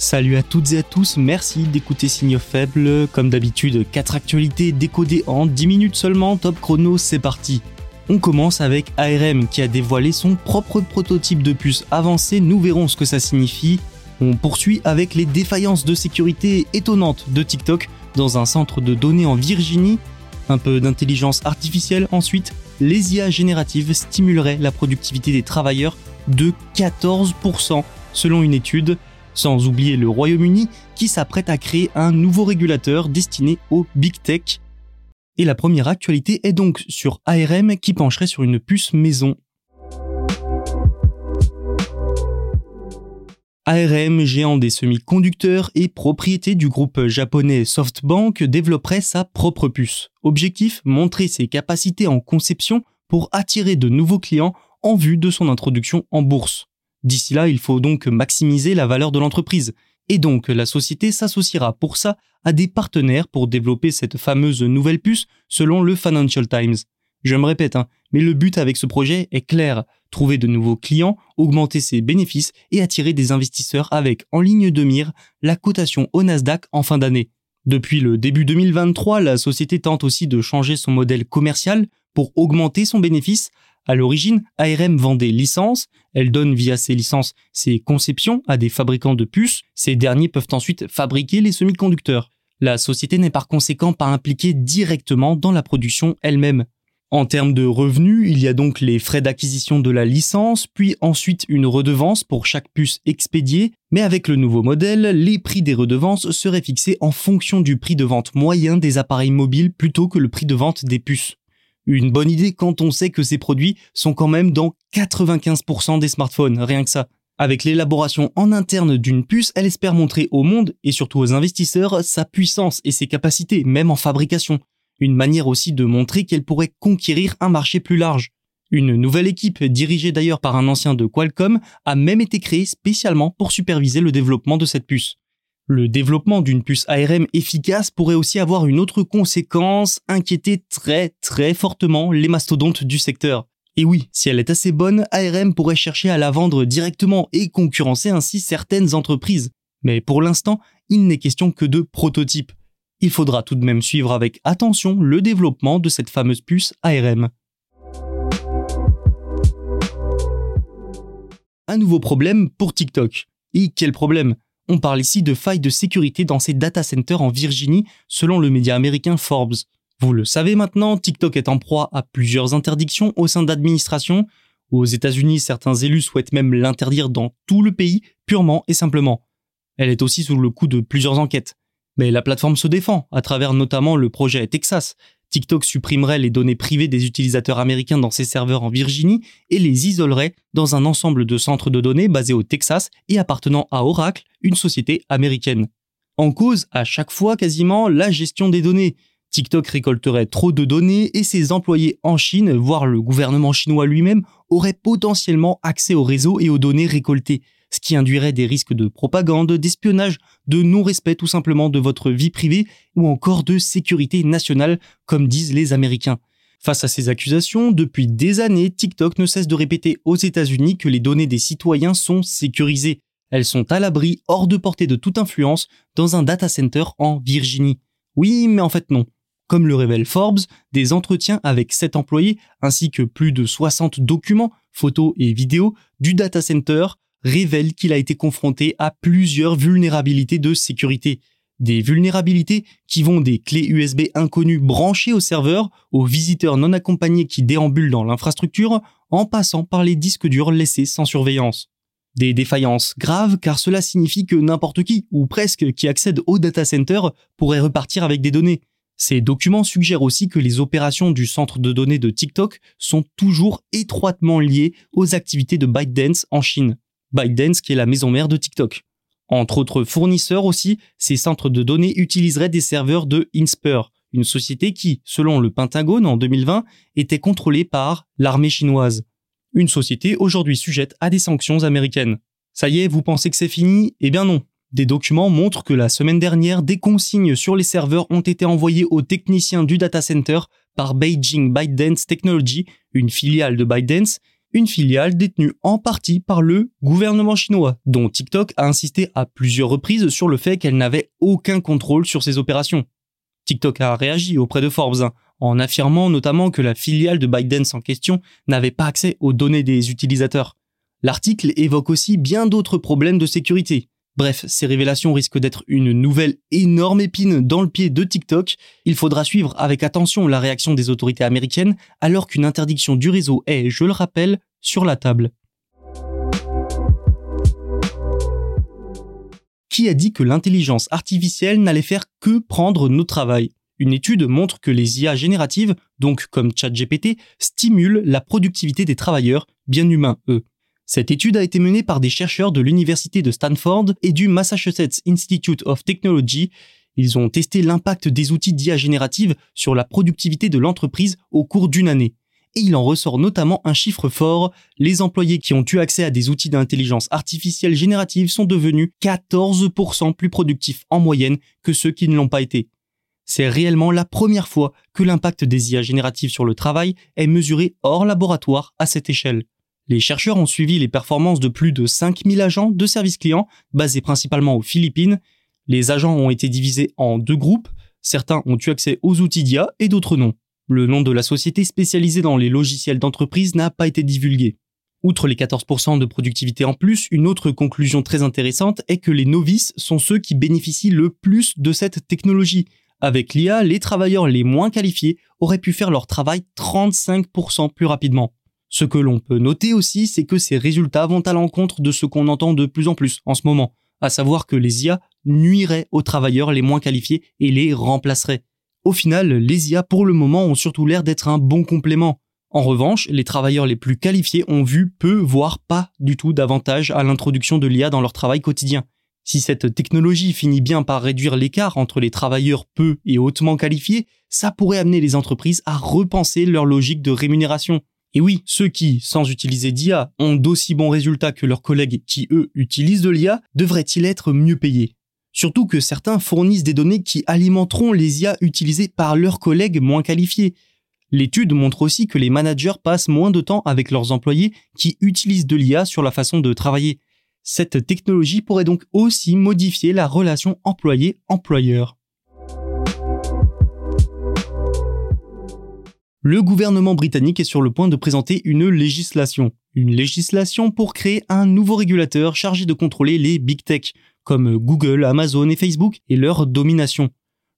Salut à toutes et à tous, merci d'écouter Signaux faibles. Comme d'habitude, 4 actualités décodées en 10 minutes seulement, top chrono, c'est parti. On commence avec ARM qui a dévoilé son propre prototype de puce avancée, nous verrons ce que ça signifie. On poursuit avec les défaillances de sécurité étonnantes de TikTok dans un centre de données en Virginie. Un peu d'intelligence artificielle ensuite, les IA génératives stimuleraient la productivité des travailleurs de 14% selon une étude, sans oublier le Royaume-Uni qui s'apprête à créer un nouveau régulateur destiné aux big tech. Et la première actualité est donc sur ARM qui pencherait sur une puce maison. ARM, géant des semi-conducteurs et propriété du groupe japonais SoftBank, développerait sa propre puce. Objectif, montrer ses capacités en conception pour attirer de nouveaux clients en vue de son introduction en bourse. D'ici là, il faut donc maximiser la valeur de l'entreprise. Et donc, la société s'associera pour ça à des partenaires pour développer cette fameuse nouvelle puce selon le Financial Times. Je me répète, hein, mais le but avec ce projet est clair. Trouver de nouveaux clients, augmenter ses bénéfices et attirer des investisseurs avec en ligne de mire la cotation au Nasdaq en fin d'année. Depuis le début 2023, la société tente aussi de changer son modèle commercial pour augmenter son bénéfice. À l'origine, ARM vend des licences, elle donne via ces licences ses conceptions à des fabricants de puces, ces derniers peuvent ensuite fabriquer les semi-conducteurs. La société n'est par conséquent pas impliquée directement dans la production elle-même. En termes de revenus, il y a donc les frais d'acquisition de la licence, puis ensuite une redevance pour chaque puce expédiée, mais avec le nouveau modèle, les prix des redevances seraient fixés en fonction du prix de vente moyen des appareils mobiles plutôt que le prix de vente des puces. Une bonne idée quand on sait que ces produits sont quand même dans 95% des smartphones, rien que ça. Avec l'élaboration en interne d'une puce, elle espère montrer au monde, et surtout aux investisseurs, sa puissance et ses capacités, même en fabrication une manière aussi de montrer qu'elle pourrait conquérir un marché plus large. Une nouvelle équipe, dirigée d'ailleurs par un ancien de Qualcomm, a même été créée spécialement pour superviser le développement de cette puce. Le développement d'une puce ARM efficace pourrait aussi avoir une autre conséquence, inquiéter très très fortement les mastodontes du secteur. Et oui, si elle est assez bonne, ARM pourrait chercher à la vendre directement et concurrencer ainsi certaines entreprises. Mais pour l'instant, il n'est question que de prototypes il faudra tout de même suivre avec attention le développement de cette fameuse puce ARM. Un nouveau problème pour TikTok. Et quel problème? On parle ici de failles de sécurité dans ses data centers en Virginie, selon le média américain Forbes. Vous le savez maintenant, TikTok est en proie à plusieurs interdictions au sein d'administrations. Aux États-Unis, certains élus souhaitent même l'interdire dans tout le pays, purement et simplement. Elle est aussi sous le coup de plusieurs enquêtes. Mais la plateforme se défend, à travers notamment le projet Texas. TikTok supprimerait les données privées des utilisateurs américains dans ses serveurs en Virginie et les isolerait dans un ensemble de centres de données basés au Texas et appartenant à Oracle, une société américaine. En cause, à chaque fois quasiment, la gestion des données. TikTok récolterait trop de données et ses employés en Chine, voire le gouvernement chinois lui-même, auraient potentiellement accès au réseau et aux données récoltées ce qui induirait des risques de propagande, d'espionnage, de non-respect tout simplement de votre vie privée ou encore de sécurité nationale, comme disent les Américains. Face à ces accusations, depuis des années, TikTok ne cesse de répéter aux États-Unis que les données des citoyens sont sécurisées. Elles sont à l'abri, hors de portée de toute influence, dans un data center en Virginie. Oui, mais en fait non. Comme le révèle Forbes, des entretiens avec sept employés ainsi que plus de 60 documents, photos et vidéos du data center révèle qu'il a été confronté à plusieurs vulnérabilités de sécurité. Des vulnérabilités qui vont des clés USB inconnues branchées au serveur aux visiteurs non accompagnés qui déambulent dans l'infrastructure en passant par les disques durs laissés sans surveillance. Des défaillances graves car cela signifie que n'importe qui, ou presque, qui accède au data center pourrait repartir avec des données. Ces documents suggèrent aussi que les opérations du centre de données de TikTok sont toujours étroitement liées aux activités de ByteDance en Chine. ByteDance qui est la maison mère de TikTok. Entre autres fournisseurs aussi, ces centres de données utiliseraient des serveurs de Inspur, une société qui, selon le Pentagone en 2020, était contrôlée par l'armée chinoise. Une société aujourd'hui sujette à des sanctions américaines. Ça y est, vous pensez que c'est fini? Eh bien non. Des documents montrent que la semaine dernière, des consignes sur les serveurs ont été envoyées aux techniciens du data center par Beijing ByteDance Technology, une filiale de ByteDance, une filiale détenue en partie par le gouvernement chinois, dont TikTok a insisté à plusieurs reprises sur le fait qu'elle n'avait aucun contrôle sur ses opérations. TikTok a réagi auprès de Forbes, hein, en affirmant notamment que la filiale de ByteDance en question n'avait pas accès aux données des utilisateurs. L'article évoque aussi bien d'autres problèmes de sécurité. Bref, ces révélations risquent d'être une nouvelle énorme épine dans le pied de TikTok. Il faudra suivre avec attention la réaction des autorités américaines alors qu'une interdiction du réseau est, je le rappelle, sur la table. Qui a dit que l'intelligence artificielle n'allait faire que prendre nos travail Une étude montre que les IA génératives, donc comme ChatGPT, stimulent la productivité des travailleurs, bien humains eux. Cette étude a été menée par des chercheurs de l'université de Stanford et du Massachusetts Institute of Technology. Ils ont testé l'impact des outils d'IA générative sur la productivité de l'entreprise au cours d'une année. Et il en ressort notamment un chiffre fort, les employés qui ont eu accès à des outils d'intelligence artificielle générative sont devenus 14% plus productifs en moyenne que ceux qui ne l'ont pas été. C'est réellement la première fois que l'impact des IA génératives sur le travail est mesuré hors laboratoire à cette échelle. Les chercheurs ont suivi les performances de plus de 5000 agents de service client basés principalement aux Philippines. Les agents ont été divisés en deux groupes. Certains ont eu accès aux outils d'IA et d'autres non. Le nom de la société spécialisée dans les logiciels d'entreprise n'a pas été divulgué. Outre les 14% de productivité en plus, une autre conclusion très intéressante est que les novices sont ceux qui bénéficient le plus de cette technologie. Avec l'IA, les travailleurs les moins qualifiés auraient pu faire leur travail 35% plus rapidement. Ce que l'on peut noter aussi, c'est que ces résultats vont à l'encontre de ce qu'on entend de plus en plus en ce moment, à savoir que les IA nuiraient aux travailleurs les moins qualifiés et les remplaceraient. Au final, les IA pour le moment ont surtout l'air d'être un bon complément. En revanche, les travailleurs les plus qualifiés ont vu peu, voire pas du tout d'avantage à l'introduction de l'IA dans leur travail quotidien. Si cette technologie finit bien par réduire l'écart entre les travailleurs peu et hautement qualifiés, ça pourrait amener les entreprises à repenser leur logique de rémunération. Et oui, ceux qui, sans utiliser d'IA, ont d'aussi bons résultats que leurs collègues qui, eux, utilisent de l'IA, devraient-ils être mieux payés? Surtout que certains fournissent des données qui alimenteront les IA utilisées par leurs collègues moins qualifiés. L'étude montre aussi que les managers passent moins de temps avec leurs employés qui utilisent de l'IA sur la façon de travailler. Cette technologie pourrait donc aussi modifier la relation employé-employeur. Le gouvernement britannique est sur le point de présenter une législation. Une législation pour créer un nouveau régulateur chargé de contrôler les big tech, comme Google, Amazon et Facebook, et leur domination.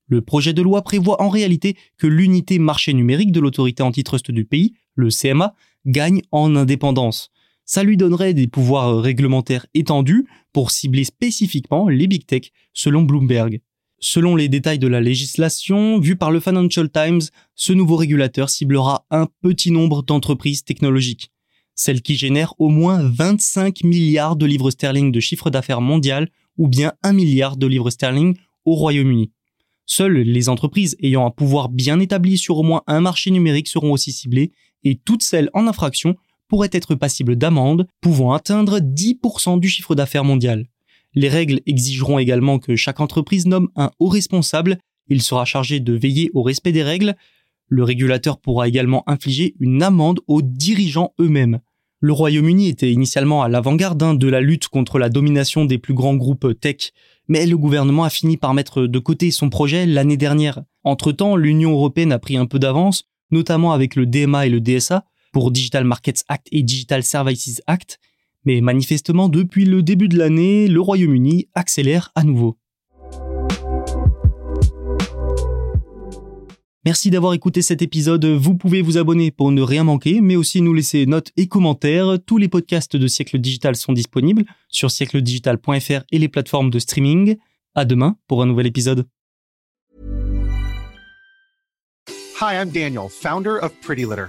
Le projet de loi prévoit en réalité que l'unité marché numérique de l'autorité antitrust du pays, le CMA, gagne en indépendance. Ça lui donnerait des pouvoirs réglementaires étendus pour cibler spécifiquement les big tech, selon Bloomberg. Selon les détails de la législation, vue par le Financial Times, ce nouveau régulateur ciblera un petit nombre d'entreprises technologiques, celles qui génèrent au moins 25 milliards de livres sterling de chiffre d'affaires mondial ou bien 1 milliard de livres sterling au Royaume-Uni. Seules les entreprises ayant un pouvoir bien établi sur au moins un marché numérique seront aussi ciblées et toutes celles en infraction pourraient être passibles d'amendes pouvant atteindre 10% du chiffre d'affaires mondial. Les règles exigeront également que chaque entreprise nomme un haut responsable. Il sera chargé de veiller au respect des règles. Le régulateur pourra également infliger une amende aux dirigeants eux-mêmes. Le Royaume-Uni était initialement à l'avant-garde hein, de la lutte contre la domination des plus grands groupes tech, mais le gouvernement a fini par mettre de côté son projet l'année dernière. Entre-temps, l'Union européenne a pris un peu d'avance, notamment avec le DMA et le DSA, pour Digital Markets Act et Digital Services Act, Mais manifestement, depuis le début de l'année, le Royaume-Uni accélère à nouveau. Merci d'avoir écouté cet épisode. Vous pouvez vous abonner pour ne rien manquer, mais aussi nous laisser notes et commentaires. Tous les podcasts de Siècle Digital sont disponibles sur siècledigital.fr et les plateformes de streaming. À demain pour un nouvel épisode. Hi, I'm Daniel, founder of Pretty Litter.